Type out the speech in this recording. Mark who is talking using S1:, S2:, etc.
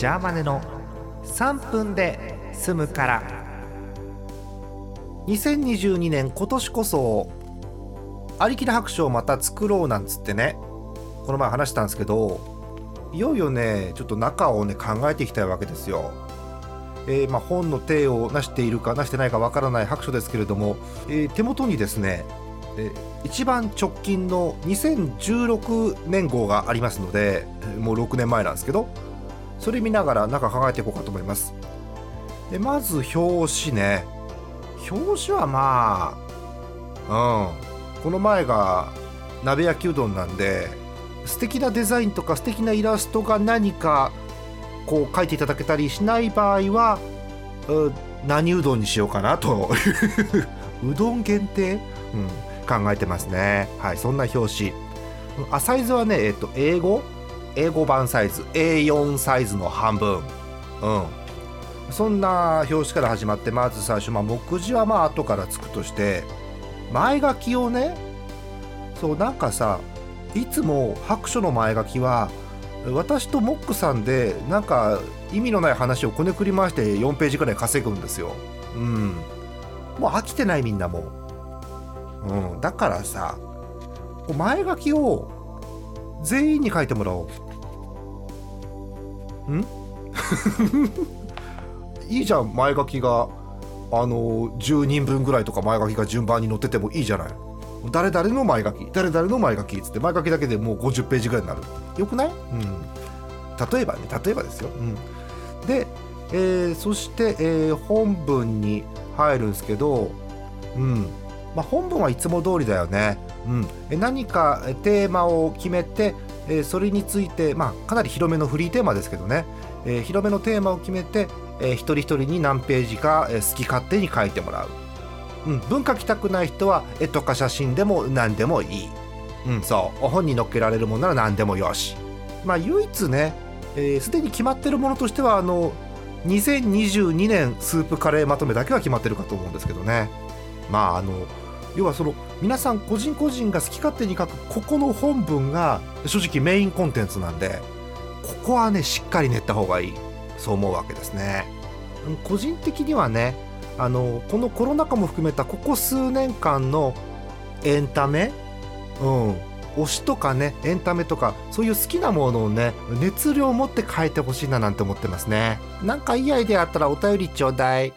S1: ジャーマネの3分で済むから2022年今年こそありきの白書をまた作ろうなんつってねこの前話したんですけどいよいよねちょっと中をね考えていきたいわけですよ。えーまあ、本の体を成しているか成してないかわからない白書ですけれども、えー手元にですね、えー一番直近の2016年号がありますのでもう6年前なんですけどそれ見ながら中考えていこうかと思います。でまず表紙ね。表紙はまあうん。この前が鍋焼きうどんなんで素敵なデザインとか素敵なイラストが何かこう書いていただけたりしない場合はうん何うどんにしようかなと。うどん限定、うん、考えてますね。はいそんな表紙。あサイズはねえっと英語？英語版サイズ A4 サイズの半分うんそんな表紙から始まってまず最初、まあ、目次はまあ後からつくとして前書きをねそうなんかさいつも白書の前書きは私とモックさんでなんか意味のない話をこねくり回して4ページぐらい稼ぐんですよ。うん。もう飽きてないみんなもう。うん。だからさ、前書きを全員に書いてもらおう。ん？いいじゃん、前書きが。あの、10人分ぐらいとか前書きが順番に載っててもいいじゃない。誰々の前書き誰々の前書きっつって前書きだけでもう50ページぐらいになる。よくない、うん、例えばね例えばですよ、うん、で、えーそして、えー本文に入るんですけど、うん。まあ、本文はいつも通りだよね、うん、え何かテーマを決めて、えそれについて、まあ、かなり広めのフリーテーマですけどね、え広めのテーマを決めて、え一人一人に何ページか、え好き勝手に書いてもらううん、文書きたくない人は絵とか写真でも何でもいい。うん、そう。本に載っけられるものなら何でもよし。まあ、唯一ね、す、えー既に決まってるものとしては、あの、2022年スープカレーまとめだけは決まってるかと思うんですけどね。まあ、あの、要はその、皆さん個人個人が好き勝手に書く、ここの本文が正直メインコンテンツなんで、ここはね、しっかり練った方がいい。そう思うわけですね。個人的にはね、あのこのコロナ禍も含めたここ数年間のエンタメ、うん、推しとかねエンタメとかそういう好きなものをね熱量を持って変えてほしいななんて思ってますねなんかいいアイデアあったらお便りちょうだい